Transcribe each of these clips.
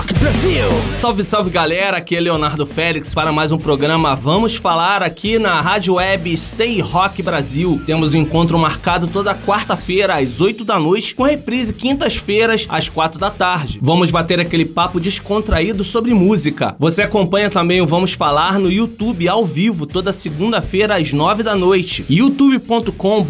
Rock Brasil! Salve, salve galera, aqui é Leonardo Félix para mais um programa Vamos Falar aqui na Rádio Web Stay Rock Brasil. Temos um encontro marcado toda quarta-feira às 8 da noite, com reprise quintas-feiras às 4 da tarde. Vamos bater aquele papo descontraído sobre música. Você acompanha também o Vamos Falar no YouTube ao vivo toda segunda-feira às 9 da noite, youtube.com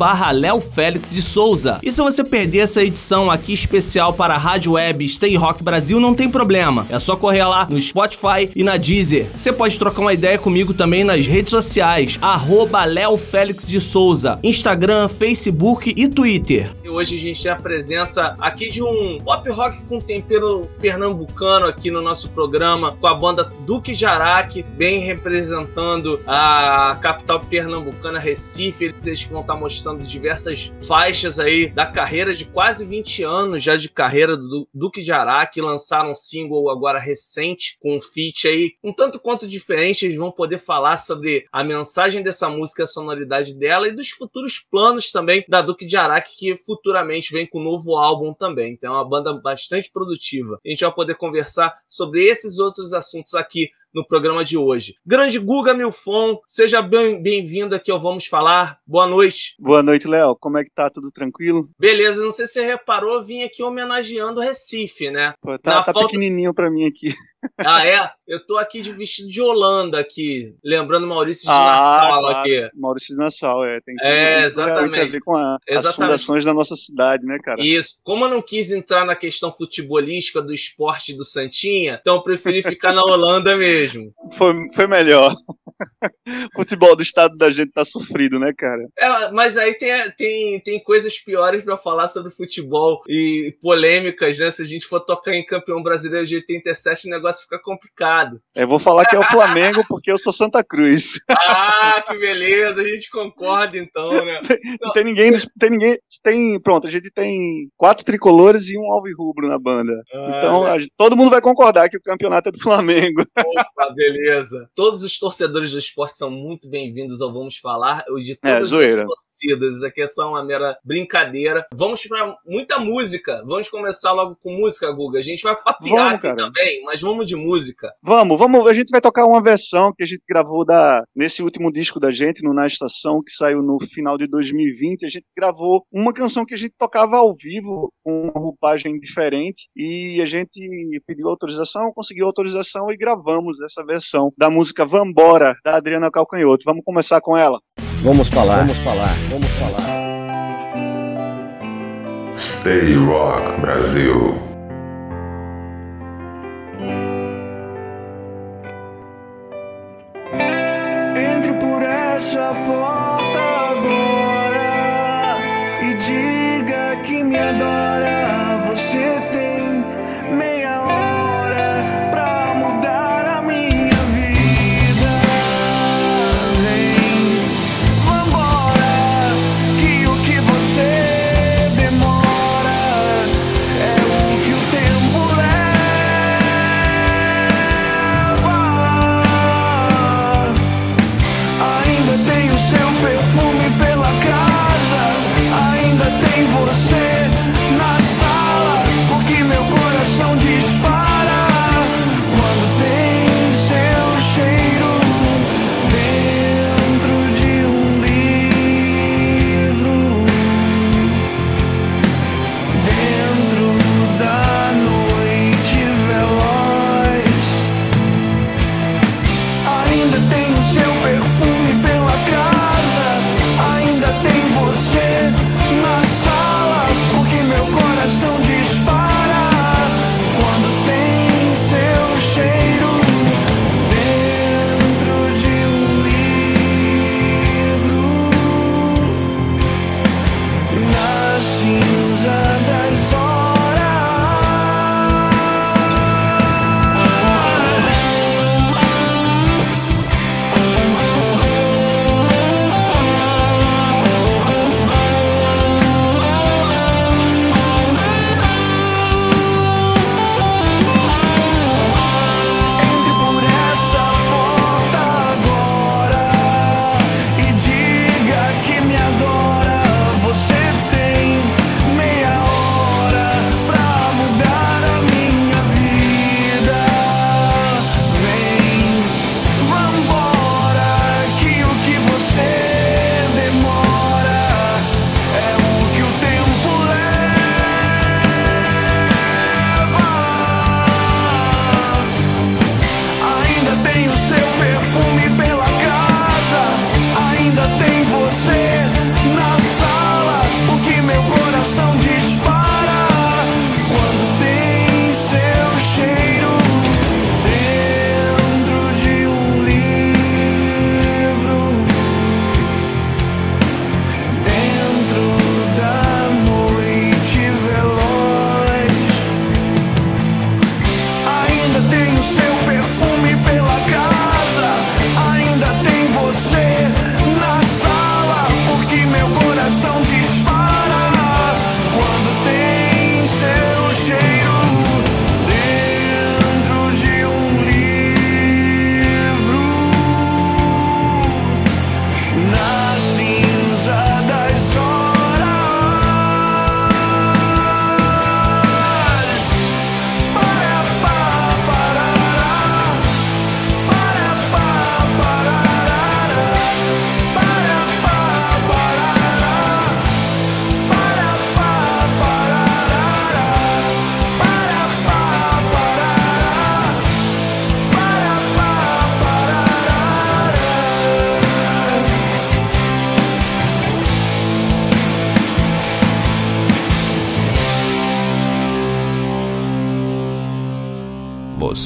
Félix de Souza. E se você perder essa edição aqui especial para a Rádio Web Stay Rock Brasil, não tem problema. É só correr lá no Spotify e na Deezer. Você pode trocar uma ideia comigo também nas redes sociais, arroba Léo Félix de Souza, Instagram, Facebook e Twitter. E hoje a gente tem a presença aqui de um pop rock com tempero pernambucano aqui no nosso programa, com a banda Duque Jaraque, bem representando a capital pernambucana, Recife. Eles vão estar mostrando diversas faixas aí da carreira de quase 20 anos já de carreira do Duque Jaraque, lançaram um single agora recente com um feat aí um tanto quanto diferente. Eles vão poder falar sobre a mensagem dessa música, a sonoridade dela e dos futuros planos também da Duque de Araque, que futuramente vem com um novo álbum também. Então é uma banda bastante produtiva. A gente vai poder conversar sobre esses outros assuntos aqui no programa de hoje. Grande Guga Milfon, seja bem-vindo aqui ao Vamos Falar. Boa noite. Boa noite, Léo. Como é que tá? Tudo tranquilo? Beleza, não sei se você reparou, eu vim aqui homenageando o Recife, né? Pô, tá, tá falta... pequenininho pra mim aqui. Ah, é? Eu tô aqui de vestido de Holanda aqui, lembrando Maurício de ah, Nassau claro. aqui. Maurício de Nassau, é. Tem que é, exatamente. A ver com a, as fundações da nossa cidade, né, cara? Isso. Como eu não quis entrar na questão futebolística do esporte do Santinha, então eu preferi ficar na Holanda mesmo. Foi, foi melhor. Futebol do estado da gente tá sofrido, né, cara? É, mas aí tem, tem, tem coisas piores para falar sobre futebol e polêmicas, né? Se a gente for tocar em campeão brasileiro de 87, o negócio fica complicado. Eu vou falar que é o Flamengo porque eu sou Santa Cruz. Ah, que beleza, a gente concorda então, né? Não tem ninguém, tem ninguém, tem, pronto, a gente tem quatro tricolores e um alvirrubro na banda. Ah, então, a, todo mundo vai concordar que o campeonato é do Flamengo. Opa, beleza. Todos os torcedores do esporte são muito bem-vindos ao Vamos Falar. Eu de é, zoeira torcidas. Isso aqui é só uma mera brincadeira. Vamos para muita música. Vamos começar logo com música, Guga. A gente vai papiar aqui também, mas vamos de música. Vamos, vamos. A gente vai tocar uma versão que a gente gravou da, nesse último disco da gente, no Na Estação, que saiu no final de 2020. A gente gravou uma canção que a gente tocava ao vivo, com uma roupagem diferente, e a gente pediu autorização, conseguiu autorização e gravamos essa versão da música Vambora, da Adriana Calcanhoto. Vamos começar com ela. Vamos falar, vamos falar, vamos falar. Stay Rock Brasil. Entre por essa porta agora e diga que me adora. Você tem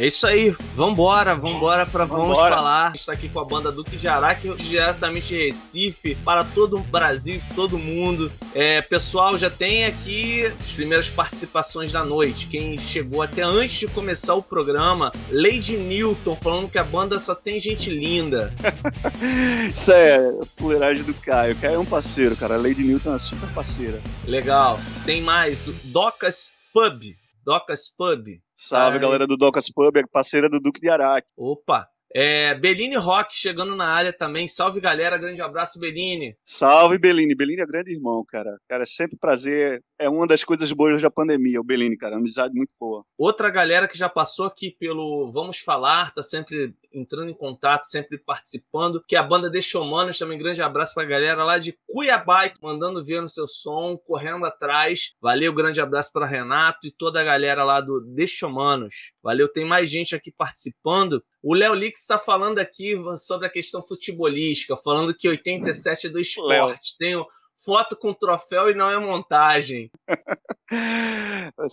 É isso aí, vambora, vambora pra Vamos Vambora. Falar. A gente tá aqui com a banda Duque de Araque, diretamente de Recife, para todo o Brasil, todo mundo. É, pessoal, já tem aqui as primeiras participações da noite. Quem chegou até antes de começar o programa, Lady Newton, falando que a banda só tem gente linda. Isso é fuleiragem do Caio. Caio é um parceiro, cara. A Lady Newton é uma super parceira. Legal. Tem mais, Docas Pub. Docas Pub. Salve, Ai. galera do Docas Pub, é parceira do Duque de Araque. Opa! É, Beline Rock chegando na área também. Salve galera, grande abraço, Beline. Salve, Beline. Beline é grande irmão, cara. Cara, é sempre prazer. É uma das coisas boas da pandemia, o Beline, cara. Amizade muito boa. Outra galera que já passou aqui pelo Vamos Falar, tá sempre entrando em contato, sempre participando, que é a banda Deixa Humanos, também grande abraço pra galera lá de Cuiabá, mandando ver no seu som, correndo atrás. Valeu, grande abraço para Renato e toda a galera lá do Deixa Humanos. Valeu, tem mais gente aqui participando. O Léo Lix está falando aqui sobre a questão futebolística, falando que 87 é do esporte. Tenho foto com troféu e não é montagem.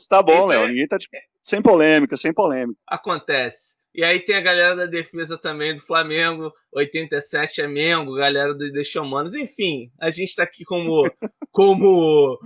Tá bom, Léo. é- Ninguém tá. de- Sem polêmica, sem polêmica. Acontece. E aí tem a galera da defesa também do Flamengo, 87 é Mengo, galera do Deixa Humanos, enfim, a gente tá aqui como como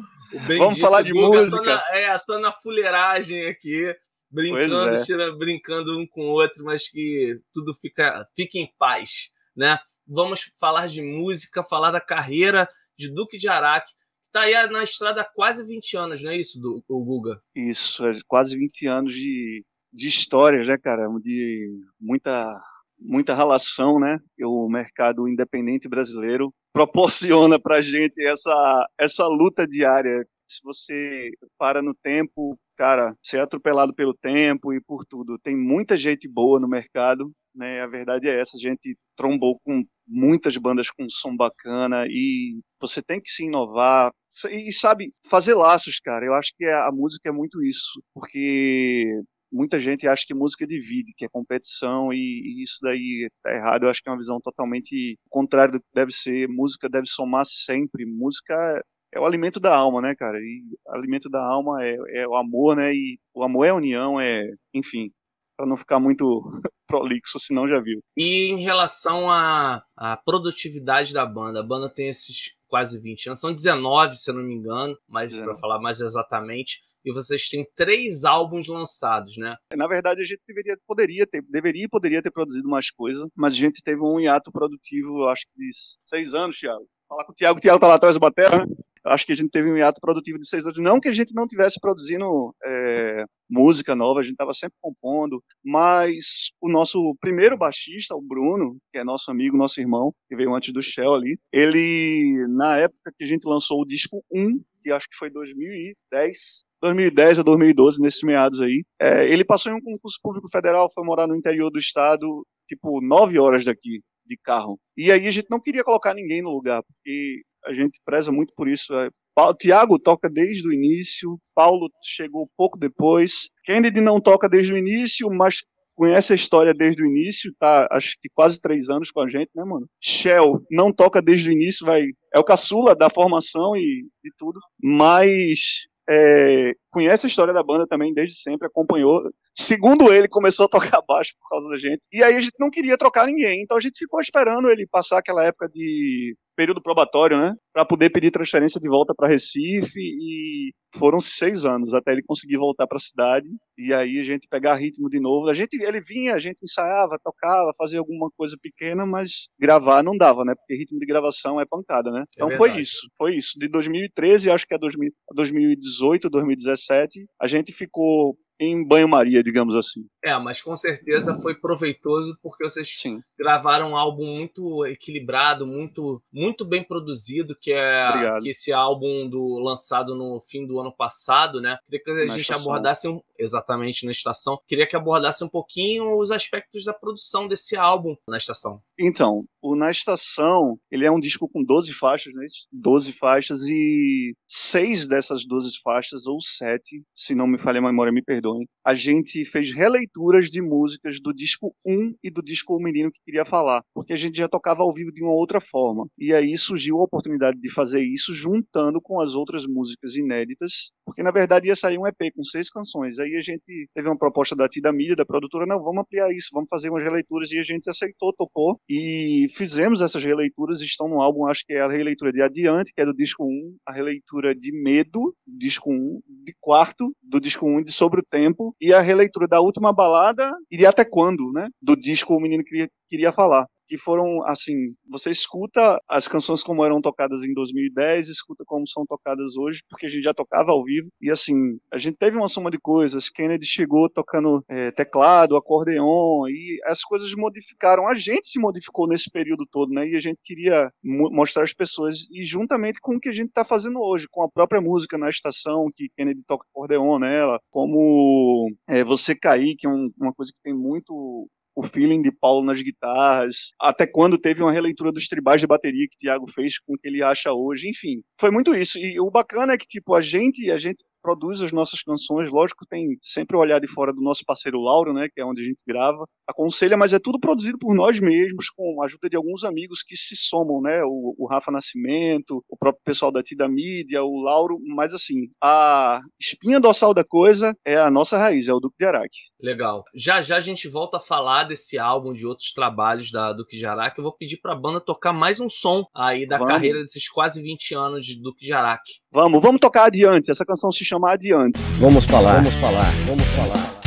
Vamos disse, falar de Guga, música. Só na, é, só na fuleiragem aqui, brincando, é. tira- brincando um com o outro, mas que tudo fica, fica em paz, né? Vamos falar de música, falar da carreira de Duque de Araque, que tá aí na estrada há quase 20 anos, não é isso, do, o Guga? Isso, é quase 20 anos de, de histórias, né, cara? De muita, muita relação, né? Que o mercado independente brasileiro proporciona pra gente essa, essa luta diária. Se você para no tempo, cara, você é atropelado pelo tempo e por tudo. Tem muita gente boa no mercado, né? A verdade é essa, a gente trombou com muitas bandas com som bacana e você tem que se inovar e sabe fazer laços, cara. Eu acho que a música é muito isso, porque muita gente acha que música divide, que é competição e, e isso daí tá errado. Eu acho que é uma visão totalmente contrária do que deve ser. Música deve somar sempre. Música é o alimento da alma, né, cara? E alimento da alma é, é o amor, né? E o amor é a união, é, enfim, para não ficar muito prolixo, senão já viu. E em relação à, à produtividade da banda, a banda tem esses quase 20 anos, são 19, se eu não me engano, mas para 19. falar mais exatamente, e vocês têm três álbuns lançados, né? Na verdade, a gente deveria, poderia ter, deveria e poderia ter produzido mais coisa, mas a gente teve um hiato produtivo, acho que de seis anos, Thiago. Falar com o Thiago, o Thiago tá lá atrás do batera, né? Acho que a gente teve um hiato produtivo de seis anos. Não que a gente não tivesse produzindo é, música nova, a gente estava sempre compondo, mas o nosso primeiro baixista, o Bruno, que é nosso amigo, nosso irmão, que veio antes do Shell ali, ele, na época que a gente lançou o disco 1, que acho que foi 2010, 2010 a 2012, nesses meados aí, é, ele passou em um concurso público federal, foi morar no interior do estado, tipo, nove horas daqui, de carro. E aí a gente não queria colocar ninguém no lugar, porque a gente preza muito por isso. é. Tiago toca desde o início, Paulo chegou pouco depois, Kennedy não toca desde o início, mas conhece a história desde o início, tá acho que quase três anos com a gente, né, mano? Shell não toca desde o início, vai é o caçula da formação e, e tudo, mas é, conhece a história da banda também desde sempre, acompanhou. Segundo ele, começou a tocar baixo por causa da gente. E aí a gente não queria trocar ninguém, então a gente ficou esperando ele passar aquela época de período probatório, né, para poder pedir transferência de volta para Recife e foram seis anos até ele conseguir voltar para a cidade e aí a gente pegar ritmo de novo. A gente, ele vinha, a gente ensaiava, tocava, fazia alguma coisa pequena, mas gravar não dava, né, porque ritmo de gravação é pancada, né. Então foi verdade. isso, foi isso. De 2013, acho que é 2000, 2018, 2017, a gente ficou em banho-maria, digamos assim. É, mas com certeza foi proveitoso porque vocês Sim. gravaram um álbum muito equilibrado, muito muito bem produzido, que é Obrigado. que esse álbum do lançado no fim do ano passado, né? Queria que a Na gente estação. abordasse um, exatamente na estação. Queria que abordasse um pouquinho os aspectos da produção desse álbum na estação. Então, o Na Estação, ele é um disco com 12 faixas, né? 12 faixas e seis dessas 12 faixas, ou sete, se não me falha a memória, me perdoem, a gente fez releituras de músicas do disco 1 e do disco O Menino que Queria Falar, porque a gente já tocava ao vivo de uma outra forma. E aí surgiu a oportunidade de fazer isso juntando com as outras músicas inéditas, porque na verdade ia sair um EP com seis canções. Aí a gente teve uma proposta da Tida Mídia, da produtora, não, vamos ampliar isso, vamos fazer umas releituras, e a gente aceitou, topou, e fizemos essas releituras, estão no álbum, acho que é a releitura de Adiante, que é do disco 1, a releitura de Medo, disco 1, de Quarto, do disco 1, de Sobre o Tempo, e a releitura da Última Balada, de Até Quando, né, do disco O Menino Queria, queria Falar que foram assim, você escuta as canções como eram tocadas em 2010, escuta como são tocadas hoje, porque a gente já tocava ao vivo. E assim, a gente teve uma soma de coisas, Kennedy chegou tocando é, teclado, acordeon e as coisas modificaram, a gente se modificou nesse período todo, né? E a gente queria mostrar às pessoas. E juntamente com o que a gente está fazendo hoje, com a própria música na estação que Kennedy toca acordeon nela, como é, você cair, que é um, uma coisa que tem muito o feeling de Paulo nas guitarras, até quando teve uma releitura dos tribais de bateria que o Thiago fez com o que ele acha hoje, enfim. Foi muito isso. E o bacana é que, tipo, a gente, a gente produz as nossas canções, lógico, tem sempre o olhar de fora do nosso parceiro Lauro, né, que é onde a gente grava, aconselha, mas é tudo produzido por nós mesmos, com a ajuda de alguns amigos que se somam, né, o, o Rafa Nascimento, o próprio pessoal da Tida Mídia, o Lauro, mas assim, a espinha dorsal da coisa é a nossa raiz, é o Duque de Araque. Legal. Já já a gente volta a falar desse álbum, de outros trabalhos da Duque de Araque, eu vou pedir pra banda tocar mais um som aí da vamos. carreira desses quase 20 anos de Duque de Araque. Vamos, vamos tocar adiante, essa canção se chamar adiante. Vamos falar, vamos falar, vamos falar.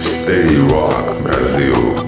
Stay Rock Brasil.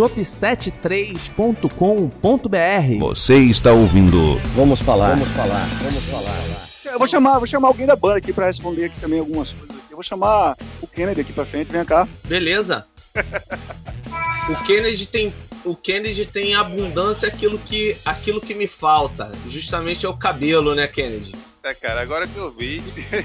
shop73.com.br. Você está ouvindo. Vamos falar. Vamos falar. Vamos falar. Eu vou chamar, vou chamar alguém da banda aqui pra responder aqui também algumas coisas. Eu vou chamar o Kennedy aqui pra frente, vem cá. Beleza. o Kennedy tem o Kennedy tem abundância aquilo que aquilo que me falta. Justamente é o cabelo, né, Kennedy? É, cara, agora que eu vi.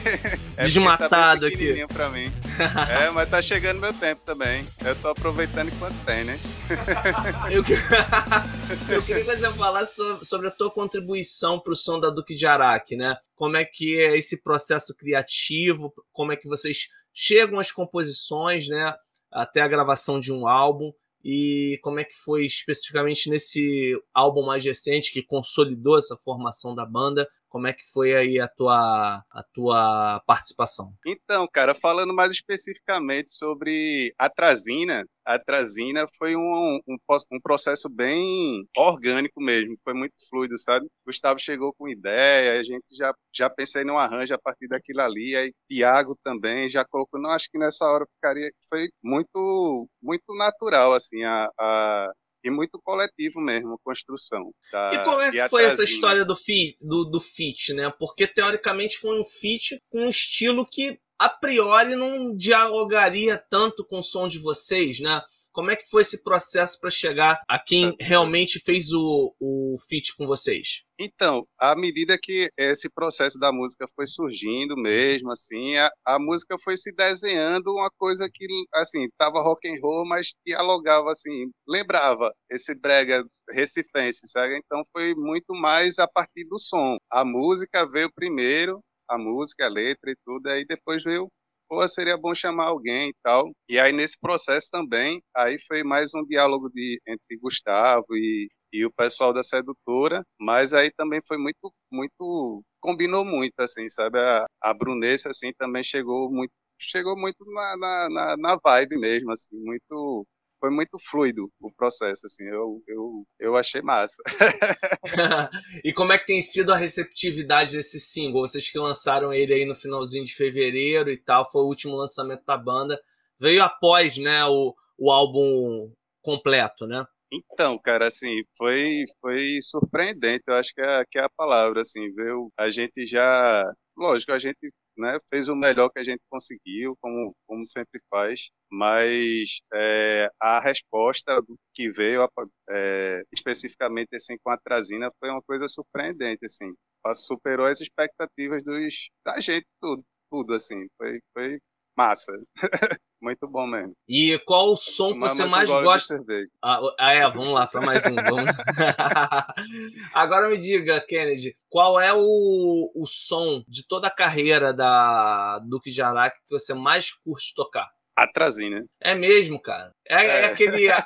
é Desmatado tá aqui. Pra mim. É, mas tá chegando meu tempo também. Eu tô aproveitando enquanto tem, né? eu, eu queria que você falasse sobre a tua contribuição pro som da Duque de Araque, né? Como é que é esse processo criativo, como é que vocês chegam às composições, né? Até a gravação de um álbum e como é que foi especificamente nesse álbum mais recente que consolidou essa formação da banda como é que foi aí a tua, a tua participação? Então, cara, falando mais especificamente sobre a trazina, a trazina foi um, um, um, processo bem orgânico mesmo, foi muito fluido, sabe? Gustavo chegou com ideia, a gente já, já pensei num arranjo a partir daquilo ali, aí Tiago também já colocou, não, acho que nessa hora ficaria, foi muito, muito natural, assim, a, a e muito coletivo mesmo, a construção. Da, e como é que foi essa história do, fi, do, do fit, né? Porque teoricamente foi um fit com um estilo que a priori não dialogaria tanto com o som de vocês, né? Como é que foi esse processo para chegar a quem realmente fez o, o feat com vocês? Então, à medida que esse processo da música foi surgindo mesmo, assim, a, a música foi se desenhando uma coisa que, assim, tava rock and roll, mas dialogava, assim, lembrava esse brega recifense, sabe? Então foi muito mais a partir do som. A música veio primeiro, a música, a letra e tudo, aí depois veio pô, seria bom chamar alguém e tal. E aí nesse processo também, aí foi mais um diálogo de entre Gustavo e, e o pessoal da sedutora, mas aí também foi muito muito combinou muito assim, sabe? A, a Brunessa assim também chegou muito chegou muito na, na, na, vibe mesmo assim, muito foi muito fluido o processo, assim, eu, eu, eu achei massa. e como é que tem sido a receptividade desse single? Vocês que lançaram ele aí no finalzinho de fevereiro e tal, foi o último lançamento da banda, veio após, né, o, o álbum completo, né? Então, cara, assim, foi, foi surpreendente, eu acho que é, que é a palavra, assim, viu? A gente já, lógico, a gente né, fez o melhor que a gente conseguiu, como, como sempre faz, mas é, a resposta que veio é, especificamente assim, com a Trazina foi uma coisa surpreendente, assim, superou as expectativas dos, da gente, tudo, tudo assim, foi, foi massa. Muito bom mesmo. E qual o som que você mais gosta? Ah, ah, é, vamos lá para mais um. Vamos... Agora me diga, Kennedy, qual é o, o som de toda a carreira da Duque de Araque que você mais curte tocar? A Trazina. É mesmo, cara. É, é. é aquele. A,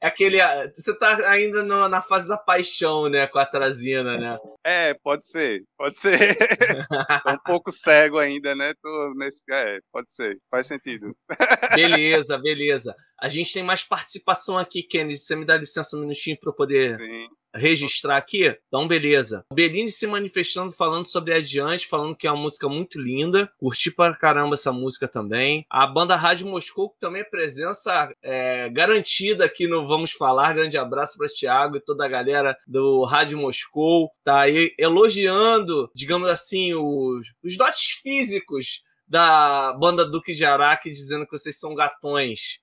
é aquele. Você tá ainda no, na fase da paixão, né? Com a trazina, né? É, pode ser. Pode ser. Tô um pouco cego ainda, né? Tô nesse. É, pode ser. Faz sentido. Beleza, beleza. A gente tem mais participação aqui, Kennedy. Você me dá licença um minutinho para eu poder. Sim registrar aqui? Então, beleza. O Berini se manifestando, falando sobre Adiante, falando que é uma música muito linda. Curti pra caramba essa música também. A banda Rádio Moscou, que também é presença é, garantida aqui no Vamos Falar. Grande abraço para Thiago e toda a galera do Rádio Moscou. Tá aí elogiando, digamos assim, os, os dotes físicos da banda Duque de Araque, dizendo que vocês são gatões.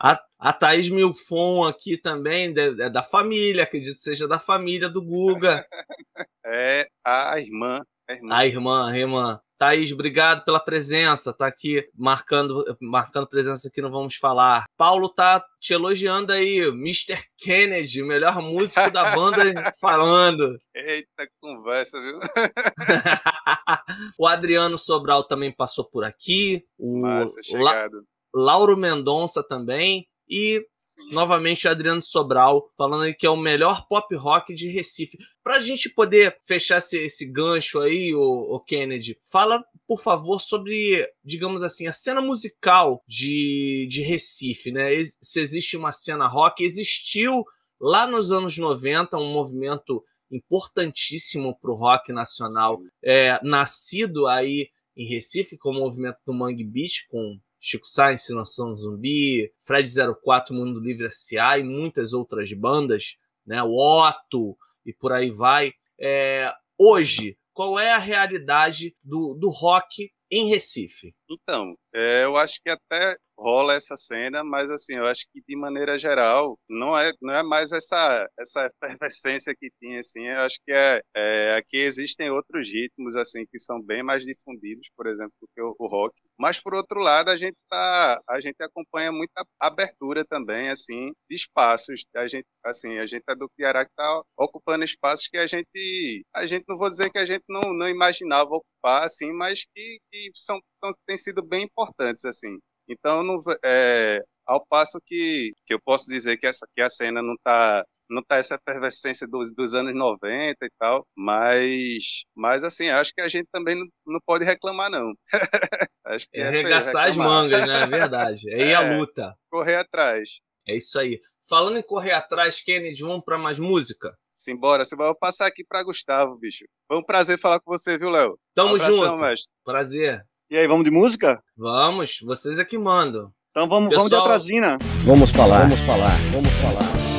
A, a Thaís Milfon aqui também, é da família, acredito que seja da família do Guga. É a irmã. A irmã, a irmã. A irmã. Thaís, obrigado pela presença, tá aqui marcando, marcando presença aqui no Vamos Falar. Paulo tá te elogiando aí, Mr. Kennedy, o melhor músico da banda falando. Eita conversa, viu? o Adriano Sobral também passou por aqui. O Massa, chegado. Lauro Mendonça também. E Sim. novamente Adriano Sobral falando que é o melhor pop rock de Recife. Para a gente poder fechar esse, esse gancho aí, o, o, Kennedy, fala por favor sobre, digamos assim, a cena musical de, de Recife, né? Se existe uma cena rock, existiu lá nos anos 90 um movimento importantíssimo para o rock nacional, é, nascido aí em Recife com o movimento do Mangue Beach, com Chico Science, Nação Zumbi, Fred 04, Mundo Livre S.A. e muitas outras bandas, né? O Otto e por aí vai. É, hoje, qual é a realidade do, do rock em Recife? Então, é, eu acho que até rola essa cena, mas assim, eu acho que de maneira geral não é não é mais essa essa efervescência que tinha assim, eu acho que é, é aqui existem outros ritmos assim que são bem mais difundidos, por exemplo, do que o, o rock. Mas por outro lado, a gente tá a gente acompanha muita abertura também assim de espaços. A gente assim, a gente é do Ceará que tá ocupando espaços que a gente a gente não vou dizer que a gente não, não imaginava ocupar assim, mas que, que são, são têm sido bem importantes assim. Então, não, é, ao passo que, que eu posso dizer que, essa, que a cena não está não tá essa efervescência dos, dos anos 90 e tal, mas, mas assim, acho que a gente também não, não pode reclamar, não. acho que é, é arregaçar as mangas, né? É verdade. É ir à luta. Correr atrás. É isso aí. Falando em correr atrás, Kennedy, vamos para mais música? Simbora, simbora. Vou passar aqui para Gustavo, bicho. Foi um prazer falar com você, viu, Léo? Tamo um junto. Mestre. Prazer. E aí, vamos de música? Vamos, vocês é que mandam. Então vamos, Pessoal... vamos de Atrazina. Vamos falar, vamos falar, vamos falar.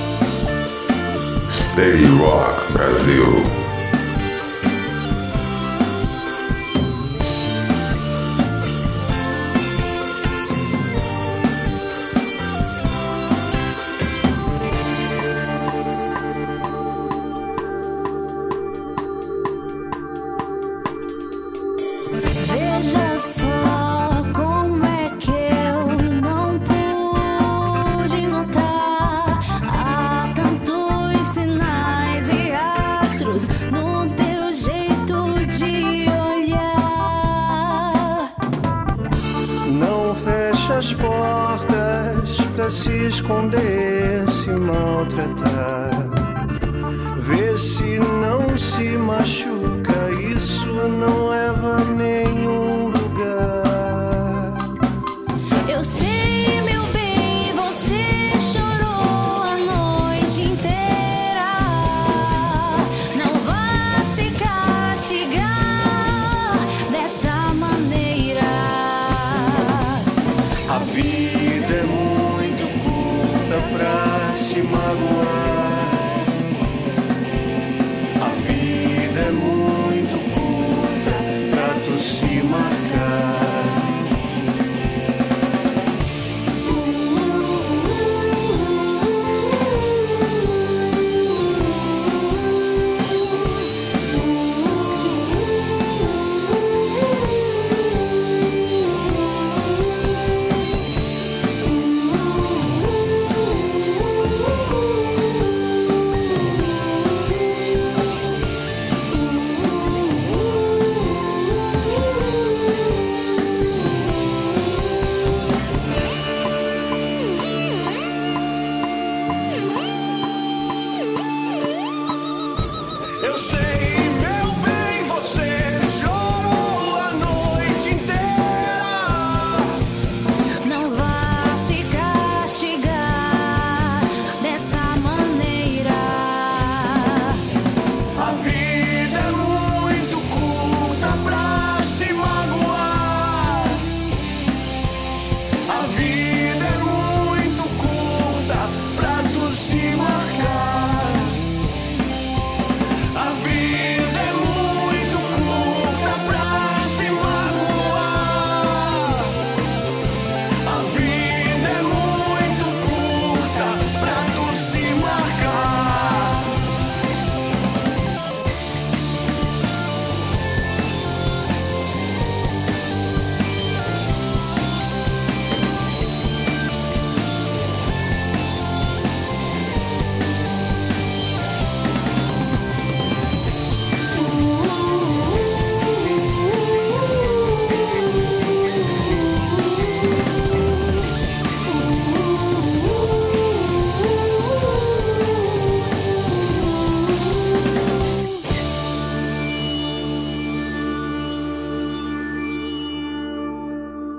Stay Rock Brasil.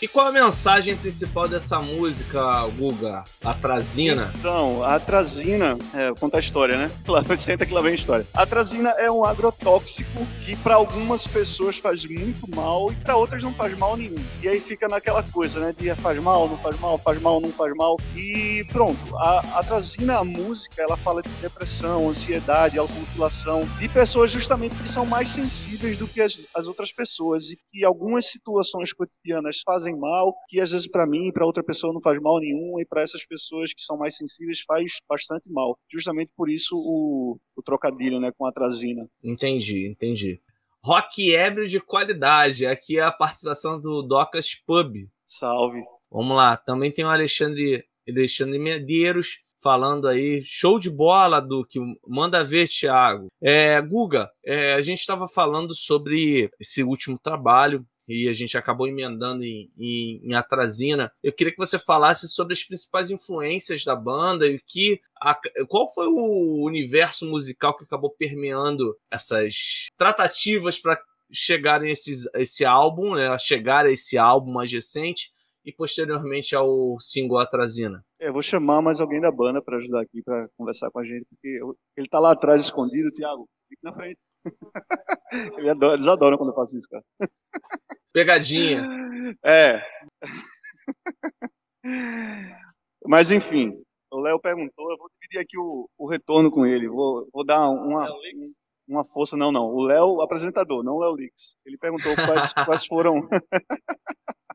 E qual a mensagem principal dessa música, Guga? A Trazina? Então, a atrazina, é, vou contar a história, né? Claro, senta que lá vem a história. A atrazina é um agrotóxico que para algumas pessoas faz muito mal e para outras não faz mal nenhum. E aí fica naquela coisa, né? De faz mal, não faz mal, faz mal, não faz mal. E pronto, a atrazina, a música, ela fala de depressão, ansiedade, automutilação, de pessoas justamente que são mais sensíveis do que as, as outras pessoas e que algumas situações cotidianas fazem mal, que às vezes para mim e para outra pessoa não faz mal nenhum, e para essas pessoas que são mais sensíveis faz bastante mal. Justamente por isso o, o trocadilho né, com a atrazina. Entendi, entendi. Rock ébrio de qualidade. Aqui é a participação do Docas Pub. Salve. Vamos lá. Também tem o Alexandre, Alexandre Medeiros falando aí. Show de bola, Duque. Manda ver, Thiago. É, Guga, é, a gente estava falando sobre esse último trabalho e a gente acabou emendando em, em, em Atrazina. Eu queria que você falasse sobre as principais influências da banda e que, a- qual foi o universo musical que acabou permeando essas tratativas para chegar a esse álbum, né, a chegar a esse álbum mais recente e posteriormente ao single Atrazina. É, eu vou chamar mais alguém da banda para ajudar aqui, para conversar com a gente, porque eu- ele tá lá atrás escondido, Thiago, fica na frente. Ele adora- eles adoram quando eu faço isso, cara. Pegadinha. É. Mas enfim, o Léo perguntou, eu vou dividir aqui o, o retorno com ele. Vou, vou dar uma, uma força, não, não. O Léo, apresentador, não o Léo Lix. Ele perguntou quais, quais foram.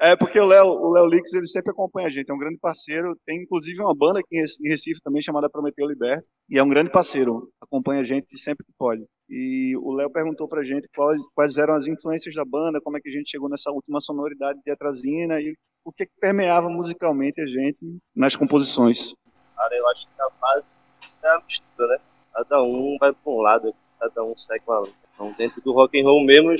É, porque o Léo, o Léo Lix, ele sempre acompanha a gente, é um grande parceiro. Tem inclusive uma banda aqui em Rec- em Recife também chamada Prometeu Liberto, e é um grande parceiro, acompanha a gente sempre que pode. E o Léo perguntou pra gente quais, quais eram as influências da banda, como é que a gente chegou nessa última sonoridade de Atrazina e o que, permeava musicalmente a gente nas composições. Cara, eu acho que a base é a mistura, né? Cada um vai para um lado, cada um segue uma. Então, dentro do rock and roll mesmo,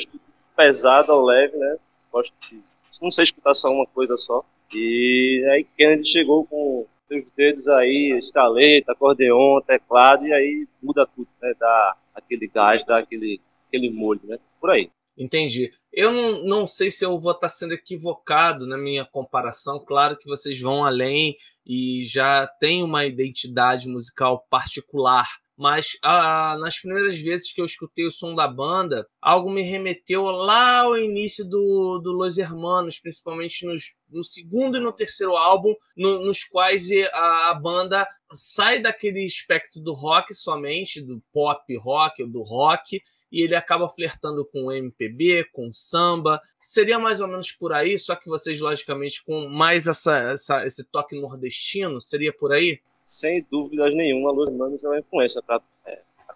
pesado ao leve, né? Gosto de... Não sei escutar só uma coisa só. E aí Kennedy chegou com seus dedos aí, escaleta, acordeon, teclado, e aí muda tudo, né? Dá aquele gás, dá aquele, aquele molho, né? Por aí. Entendi. Eu não, não sei se eu vou estar sendo equivocado na minha comparação. Claro que vocês vão além e já tem uma identidade musical particular. Mas ah, nas primeiras vezes que eu escutei o som da banda, algo me remeteu lá ao início do, do Los Hermanos, principalmente nos, no segundo e no terceiro álbum, no- nos quais a, a banda sai daquele espectro do rock somente, do pop rock ou do rock, e ele acaba flertando com MPB, com samba. Seria mais ou menos por aí, só que vocês, logicamente, com mais essa, essa- esse toque nordestino, seria por aí? Sem dúvidas nenhuma, Los Hermanos é uma influência para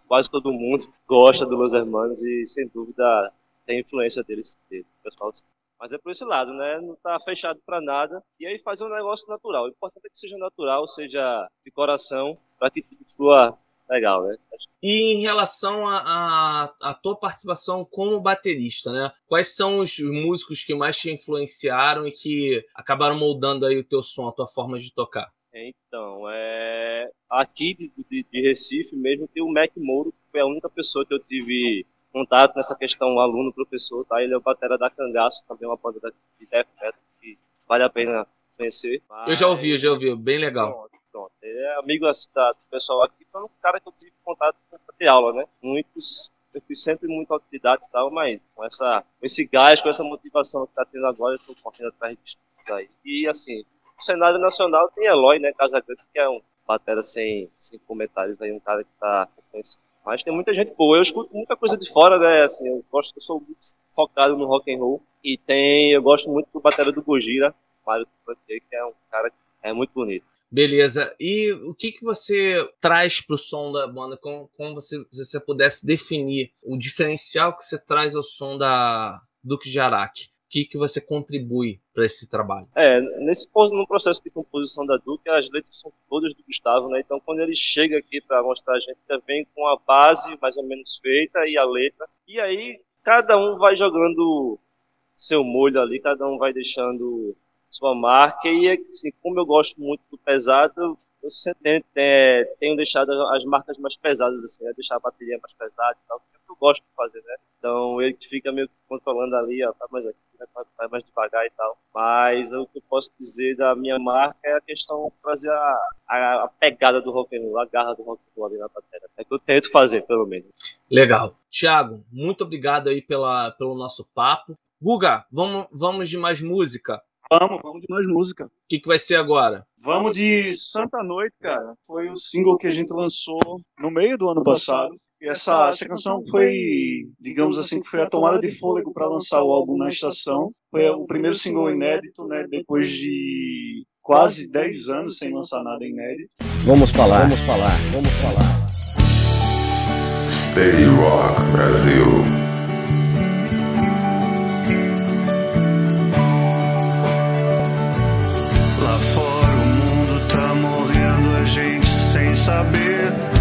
quase todo mundo gosta do Los Hermanos e sem dúvida tem influência deles, dele, pessoal. Mas é por esse lado, né? Não tá fechado para nada e aí fazer um negócio natural. O importante é que seja natural, seja de coração, para que tudo flua legal, né? E em relação à a, a, tua participação como baterista, né? Quais são os músicos que mais te influenciaram e que acabaram moldando aí o teu som, a tua forma de tocar? Então, é... aqui de, de- de Recife mesmo tem o Mac Mouro, que foi a única pessoa que eu tive contato nessa questão aluno-professor, tá? Ele é o batera da Cangaço, também uma banda da- de death metal que vale a pena conhecer. Eu já ouvi, eu já ouvi, bem legal. Pronto, pronto. Ele é amigo assim, da- do pessoal aqui, foi um cara que eu tive contato para ter aula, né? Muitos, eu fui sempre muito autodidata e tal, mas com essa, esse gás, com essa motivação que tá tendo agora, eu tô correndo atrás de estudos aí. E assim, no cenário nacional tem Eloy, né? Casa Grande, que é um batera sem, sem comentários aí, um cara que tá. Mas tem muita gente boa. Eu escuto muita coisa de fora, né? Assim, eu gosto, eu sou muito focado no rock and roll. E tem, eu gosto muito do batera do Gojira, Frontier, que é um cara que é muito bonito. Beleza. E o que, que você traz para o som da banda? Como, como você, se você pudesse definir o diferencial que você traz ao som da Duque de Araque? Que, que você contribui para esse trabalho? É, nesse no processo de composição da Duque, as letras são todas do Gustavo, né? Então, quando ele chega aqui para mostrar a gente, já vem com a base mais ou menos feita e a letra. E aí, cada um vai jogando seu molho ali, cada um vai deixando sua marca. E, assim, como eu gosto muito do pesado, eu sempre tenho, é, tenho deixado as marcas mais pesadas, assim, né? deixar a bateria mais pesada e tal, que é eu gosto de fazer, né? Então ele que fica meio controlando ali, ó, tá mais aqui, né? vai mais devagar e tal. Mas o que eu posso dizer da minha marca é a questão de trazer a, a, a pegada do rock and roll, a garra do rock and roll ali na bateria. É que eu tento fazer, pelo menos. Legal. Tiago, muito obrigado aí pela, pelo nosso papo. Guga, vamos, vamos de mais música. Vamos, vamos de mais música. O que, que vai ser agora? Vamos de Santa Noite, cara. Foi o single que a gente lançou no meio do ano passado. E essa, essa canção foi, digamos assim, que foi a tomada de fôlego para lançar o álbum na estação. Foi o primeiro single inédito, né? Depois de quase 10 anos sem lançar nada inédito. Vamos falar, vamos falar, vamos falar. Stay Rock Brasil. Saber.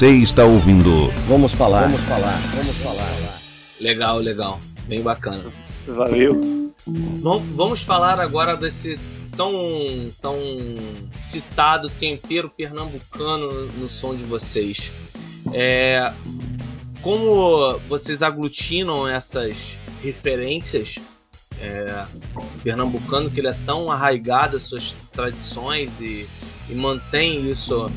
Você está ouvindo. Vamos falar. Vamos falar. Vamos falar. Legal, legal. Bem bacana. Valeu. Vam- Vamos falar agora desse tão, tão citado tempero pernambucano no som de vocês. É, como vocês aglutinam essas referências é, pernambucano, que ele é tão arraigado às suas tradições e, e mantém isso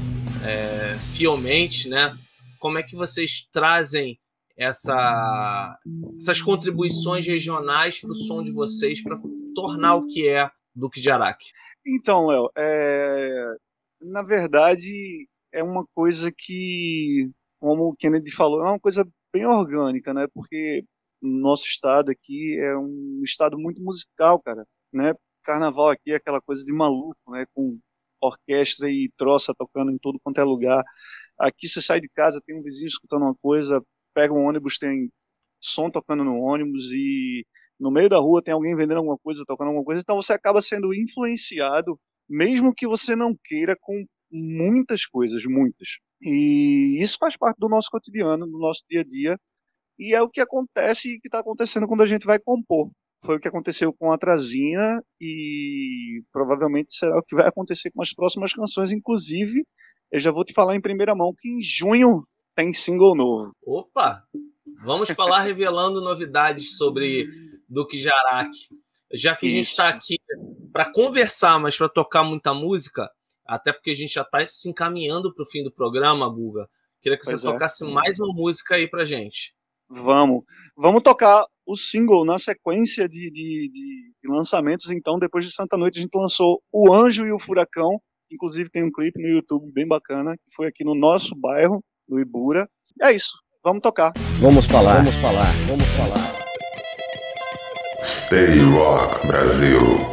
é, fielmente, né? Como é que vocês trazem essa, essas contribuições regionais para o som de vocês para tornar o que é Duque de Araque? Então, Léo, é, na verdade é uma coisa que, como o Kennedy falou, é uma coisa bem orgânica, né? Porque nosso estado aqui é um estado muito musical, cara, né? Carnaval aqui é aquela coisa de maluco, né? Com orquestra e troça tocando em todo quanto é lugar. Aqui você sai de casa, tem um vizinho escutando uma coisa, pega um ônibus, tem som tocando no ônibus e no meio da rua tem alguém vendendo alguma coisa, tocando alguma coisa, então você acaba sendo influenciado, mesmo que você não queira, com muitas coisas, muitas. E isso faz parte do nosso cotidiano, do nosso dia a dia, e é o que acontece e que está acontecendo quando a gente vai compor. Foi o que aconteceu com a Trazinha e provavelmente será o que vai acontecer com as próximas canções. Inclusive, eu já vou te falar em primeira mão que em junho tem single novo. Opa! Vamos falar revelando novidades sobre Duque Araque. Já que a gente Isso. está aqui para conversar, mas para tocar muita música, até porque a gente já está se encaminhando para o fim do programa, Guga. Queria que Pois você é. tocasse mais uma música aí pra gente. Vamos. Vamos tocar o single na sequência de, de, de- lançamentos. Então, depois de Santa Noite, a gente lançou O Anjo e o Furacão. Inclusive, tem um clipe no YouTube bem bacana, que foi aqui no nosso bairro, do Ibura. E é isso. Vamos tocar. Vamos falar. Vamos falar. Vamos falar. Stay Rock Brasil.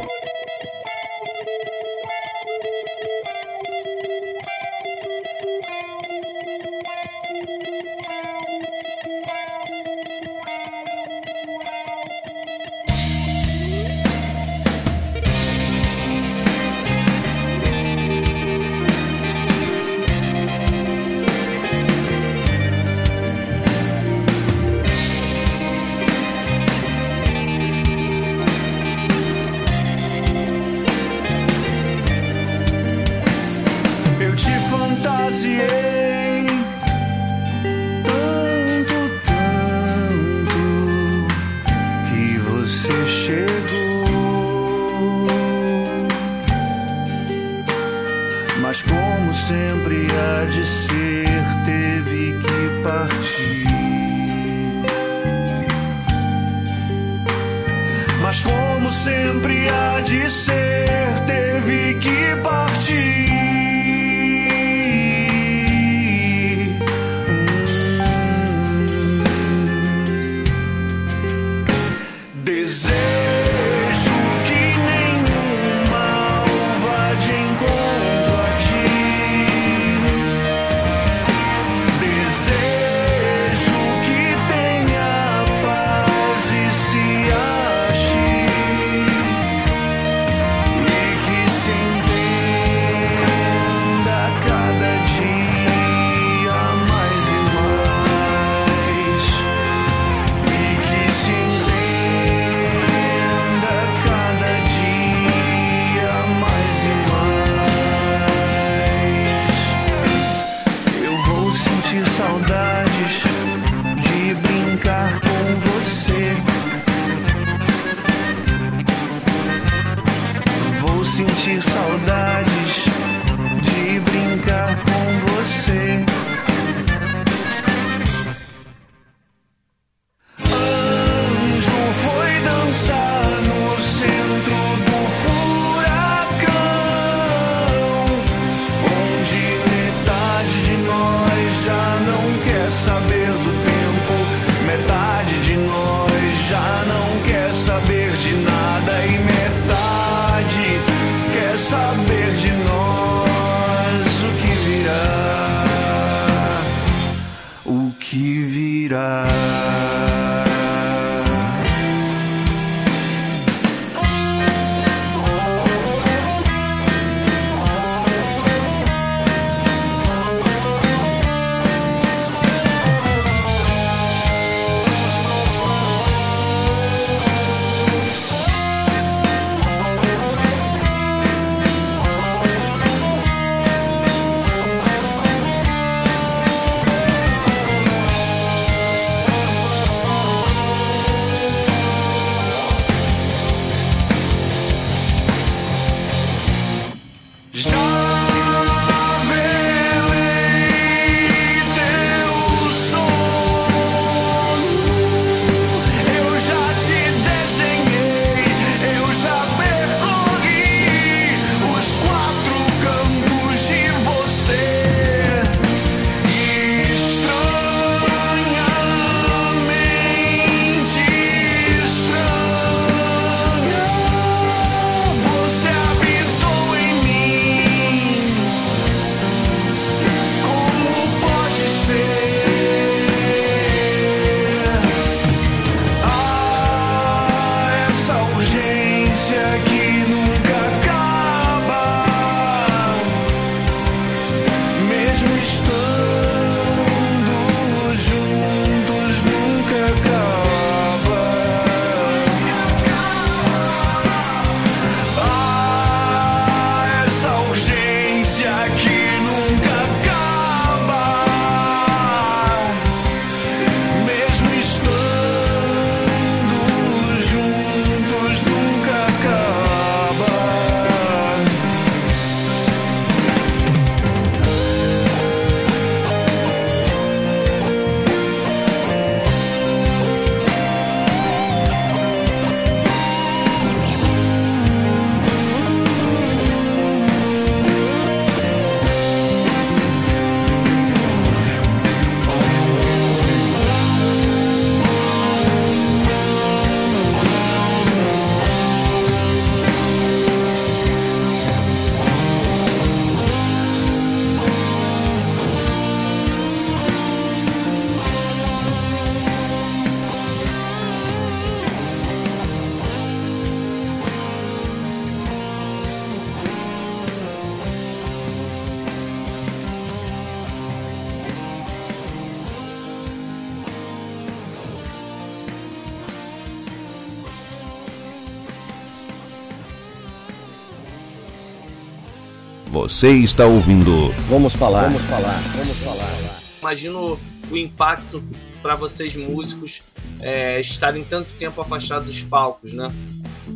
Você está ouvindo Vamos falar. Vamos falar. Vamos falar. Imagino o impacto para vocês músicos é, estarem tanto tempo afastados dos palcos, né?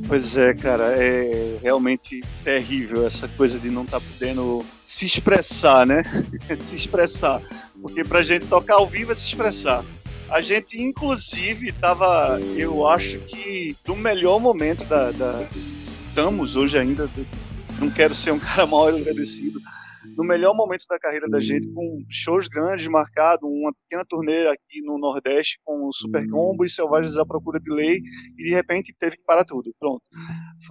Pois é, cara, é realmente terrível essa coisa de não estar podendo se expressar, né? se expressar. Porque pra gente tocar ao vivo é se expressar. A gente, inclusive, tava, eu acho que no melhor momento da. da estamos hoje ainda, não quero ser um cara mal agradecido, no melhor momento da carreira da gente, com shows grandes marcados, uma pequena turnê aqui no Nordeste com o Super Combo e Selvagens à Procura de Lei, e de repente teve que parar tudo. Pronto.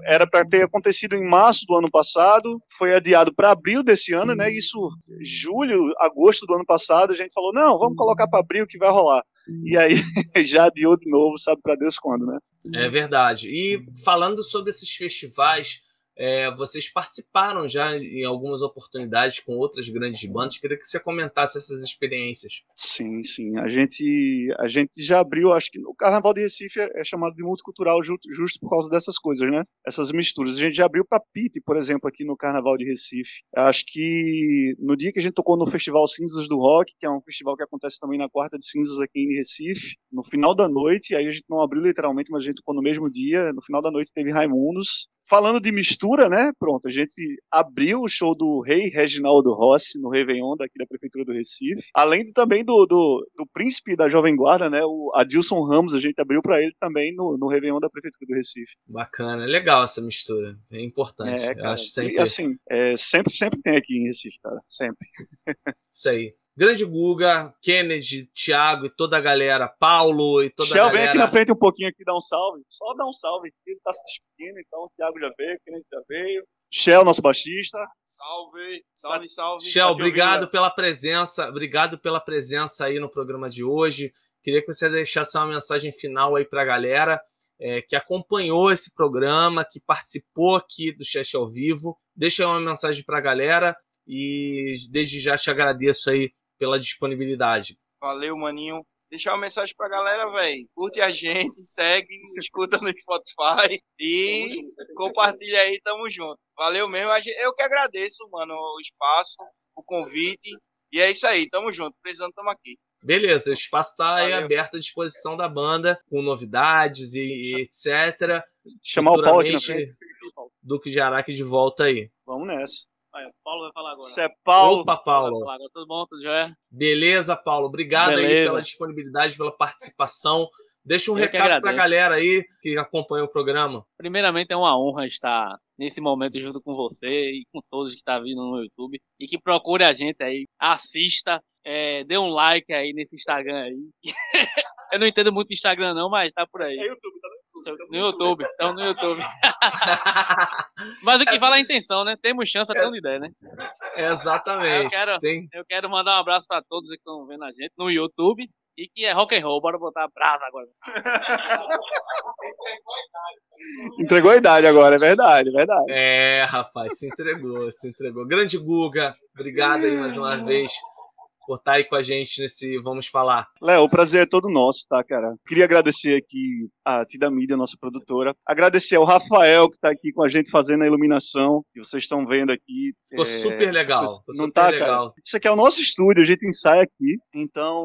Era para ter acontecido em março do ano passado, foi adiado para abril desse ano, né? Isso, julho, agosto do ano passado, a gente falou: não, vamos colocar para abril que vai rolar. E aí já adiou de novo, sabe para Deus quando, né? É verdade. E falando sobre esses festivais, é, vocês participaram já em algumas oportunidades com outras grandes bandas. Queria que você comentasse essas experiências. Sim, sim. A gente, a gente já abriu, acho que o Carnaval de Recife é, é chamado de multicultural ju- justo por causa dessas coisas, né? Essas misturas. A gente já abriu para Pete, por exemplo, aqui no Carnaval de Recife. Acho que no dia que a gente tocou no Festival Cinzas do Rock, que é um festival que acontece também na quarta de cinzas aqui em Recife, no final da noite, aí a gente não abriu literalmente, mas a gente tocou no mesmo dia. No final da noite teve Raimundos. Falando de mistura, né? Pronto, a gente abriu o show do Rei Reginaldo Rossi no Réveillon daqui da Prefeitura do Recife. Além também do, do, do príncipe da Jovem Guarda, né? O Adilson Ramos, a gente abriu para ele também no, no Réveillon da Prefeitura do Recife. Bacana, é legal essa mistura. É importante. É, cara. acho sempre E assim, é, sempre, sempre tem aqui em Recife, cara. Sempre. isso aí. Grande Guga, Kennedy, Thiago e toda a galera, Paulo e toda Shell a vem galera. aqui na frente um pouquinho aqui dar um salve. Só dar um salve aqui, ele tá se despedindo, então o Thiago já veio, o Kennedy já veio. Shell, nosso baixista. Salve, salve, salve. Shell, Tá ouvindo, obrigado né? pela presença, obrigado pela presença aí no programa de hoje. Queria que você deixasse uma mensagem final aí para a galera é, que acompanhou esse programa, que participou aqui do chat ao vivo. Deixa uma mensagem para a galera e desde já te agradeço aí pela disponibilidade. Valeu, maninho. Deixar uma mensagem pra galera, velho. Curte a gente, segue, escuta no Spotify e compartilha aí, tamo junto. Valeu mesmo. Eu que agradeço, mano, o espaço, o convite. E é isso aí, tamo junto. Precisando, tamo aqui. Beleza, o espaço está aí aberto à disposição da banda, com novidades e, e etc. Chamar o Paulo aqui na frente. Duque de Araque de volta aí. Vamos nessa. O Paulo vai falar agora. Isso é Paulo. Opa, Paulo. agora. Tudo bom? Tudo jóia? Beleza, Paulo. Obrigado aí Beleza. pela disponibilidade, pela participação. Deixa um Eu recado pra agradeço. galera aí que acompanha o programa. Primeiramente, é uma honra estar nesse momento junto com você e com todos que estão vindo no YouTube. E que procure a gente aí, assista, é, dê um like aí nesse Instagram aí. Eu não entendo muito Instagram não, mas tá por aí. É YouTube, tá No YouTube, então no YouTube. Mas o que vale é a intenção, né? Temos chance até onde der, né? Exatamente. Eu quero- Tem... Eu quero mandar um abraço pra todos que estão vendo a gente no YouTube e que é rock and roll. Bora botar brasa agora. Entregou a idade agora, é verdade, é verdade. É, rapaz, se entregou, se entregou. Grande Guga, obrigado aí mais uma vez por estar aí com a gente nesse Vamos Falar. Léo, o prazer é todo nosso, tá, cara? Queria agradecer aqui a Tida Mídia, nossa produtora. Agradecer ao Rafael, que tá aqui com a gente fazendo a iluminação, que vocês estão vendo aqui. Ficou É, super legal. Ficou Não super tá, legal. cara? Isso aqui é o nosso estúdio, a gente ensaia aqui. Então,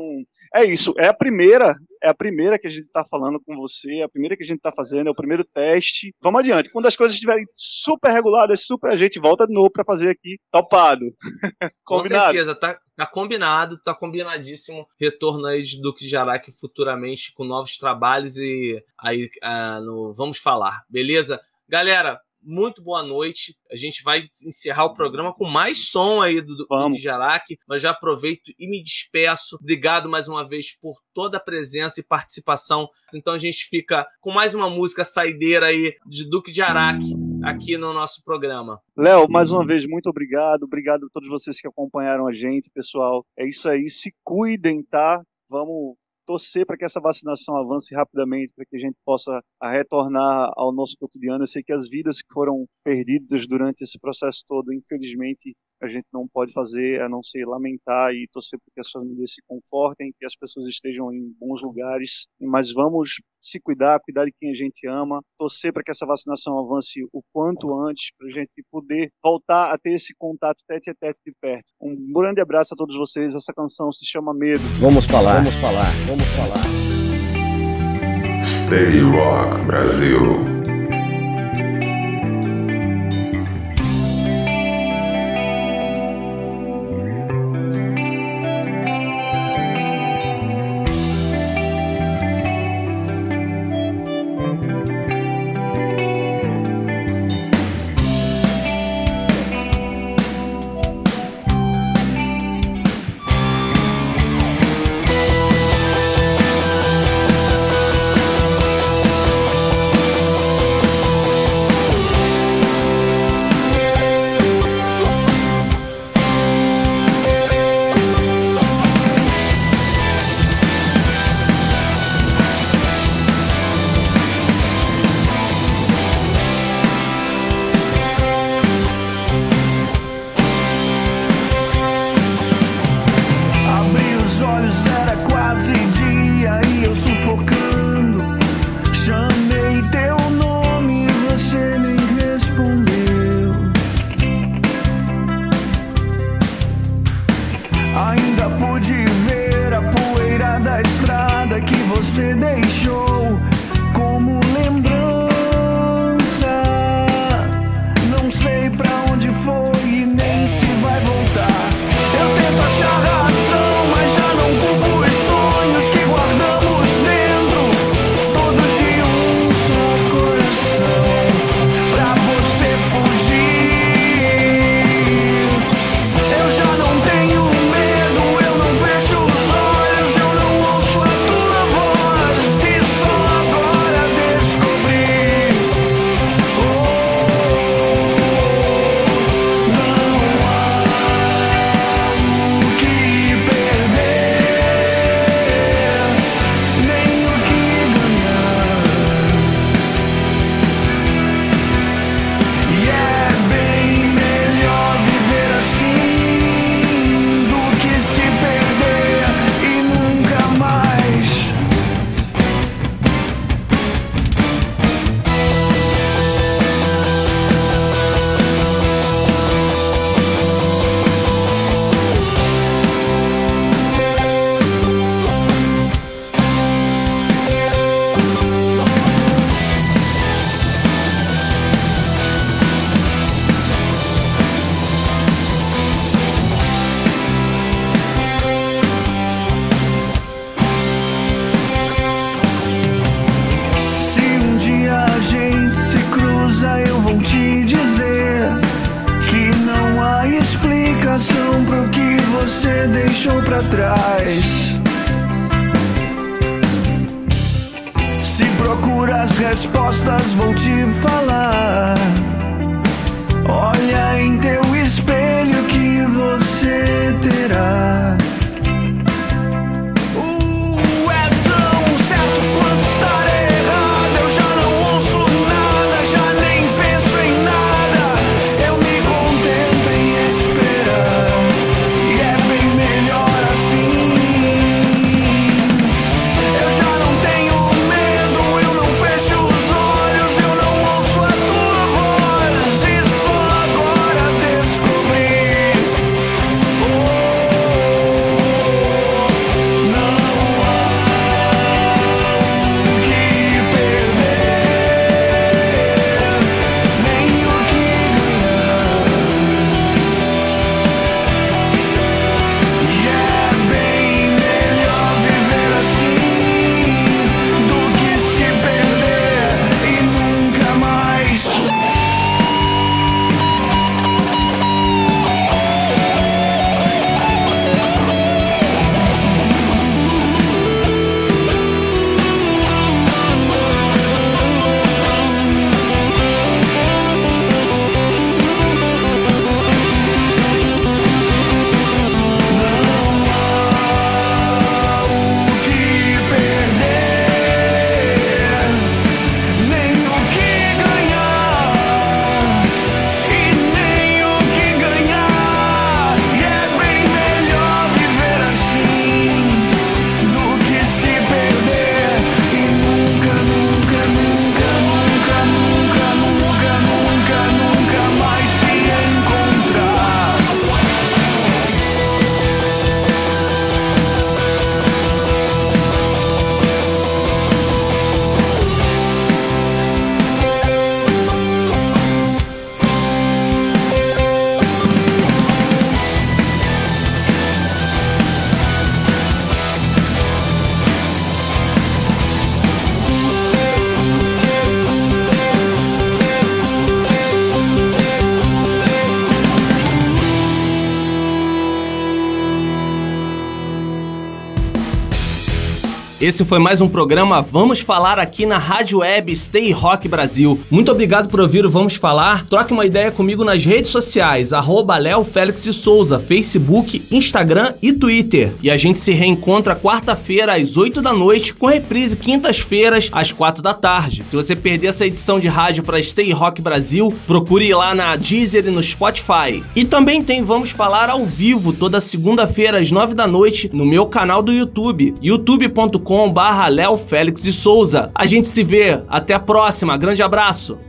é isso. É a primeira, é a primeira que a gente tá falando com você, é a primeira que a gente tá fazendo, é o primeiro teste. Vamos adiante. Quando as coisas estiverem super reguladas, super, a gente volta de novo pra fazer aqui, topado. Com Combinado? certeza, tá, tá combinado, tá combinadíssimo. Retorno aí de Duque de Jaraque futuramente com novos trabalhos e aí ah, no Vamos Falar, beleza? Galera, muito boa noite. A gente vai encerrar o programa com mais som aí do Duque de Jaraque, mas já aproveito e me despeço. Obrigado mais uma vez por toda a presença e participação. Então a gente fica com mais uma música saideira aí de Duque de Araque aqui no nosso programa. Léo, mais uma vez, muito obrigado. Obrigado a todos vocês que acompanharam a gente, pessoal. É isso aí. Se cuidem, tá? Vamos torcer para que essa vacinação avance rapidamente, para que a gente possa a retornar ao nosso cotidiano. Eu sei que as vidas que foram perdidas durante esse processo todo, infelizmente, a gente não pode fazer a não ser lamentar e torcer para que as famílias se confortem, que as pessoas estejam em bons lugares. Mas vamos se cuidar, cuidar de quem a gente ama, torcer para que essa vacinação avance o quanto antes, para a gente poder voltar a ter esse contato tete a tete de perto. Um grande abraço a todos vocês. Essa canção se chama Medo. Vamos falar, vamos falar, vamos falar. Stay Rock Brasil. Esse foi mais um programa Vamos Falar aqui na Rádio Web Stay Rock Brasil. Muito obrigado por ouvir o Vamos Falar. Troque uma ideia comigo nas redes sociais, arroba Léo Félix de Souza, Facebook, Instagram e Twitter. E a gente se reencontra quarta-feira às 8 da noite, com reprise quintas-feiras às 4 da tarde. Se você perder essa edição de rádio para Stay Rock Brasil, procure ir lá na Deezer e no Spotify. E também tem Vamos Falar ao vivo toda segunda-feira às 9 da noite no meu canal do YouTube, youtube.com barra Léo Félix de Souza. A gente se vê, até a próxima, grande abraço!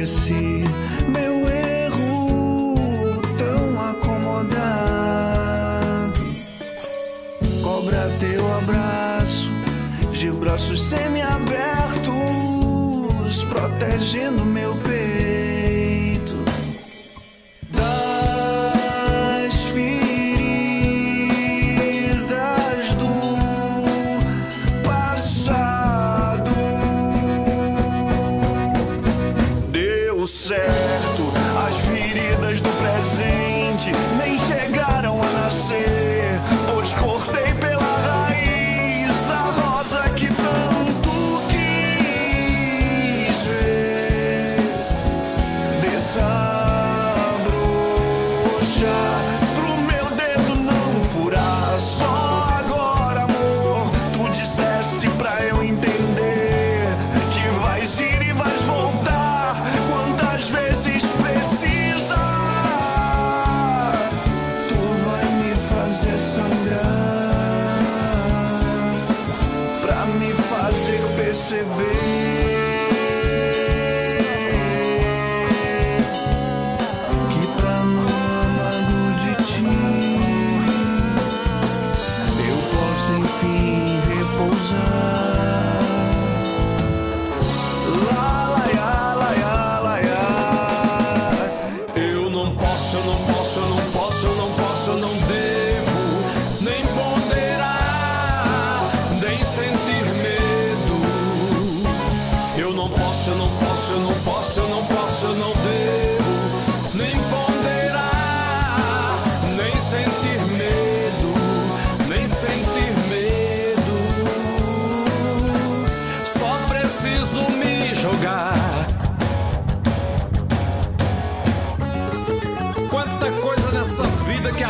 Esse meu erro tão acomodado. Cobra teu abraço de braços semiabertos, protegendo meu peito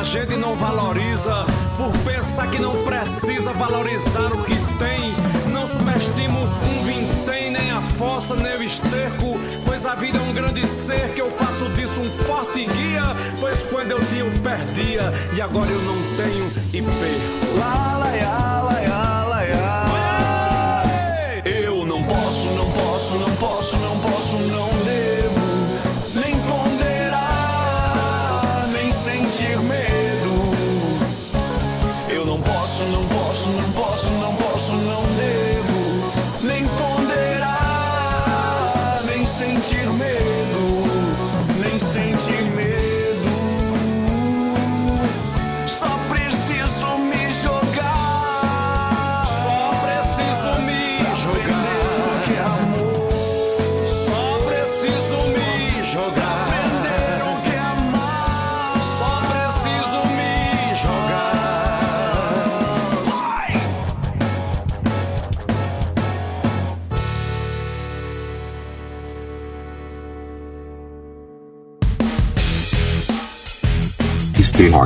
a gente não valoriza por pensar que não precisa valorizar o que tem. Não subestimo um vintém, nem a fossa, nem o esterco. Pois a vida é um grande ser que eu faço disso um forte guia. Pois quando eu tinha, eu perdia. E agora eu não tenho e perco. Lá, lá, lá, lá, lá, lá. Eu não posso, não posso, não posso, não posso, não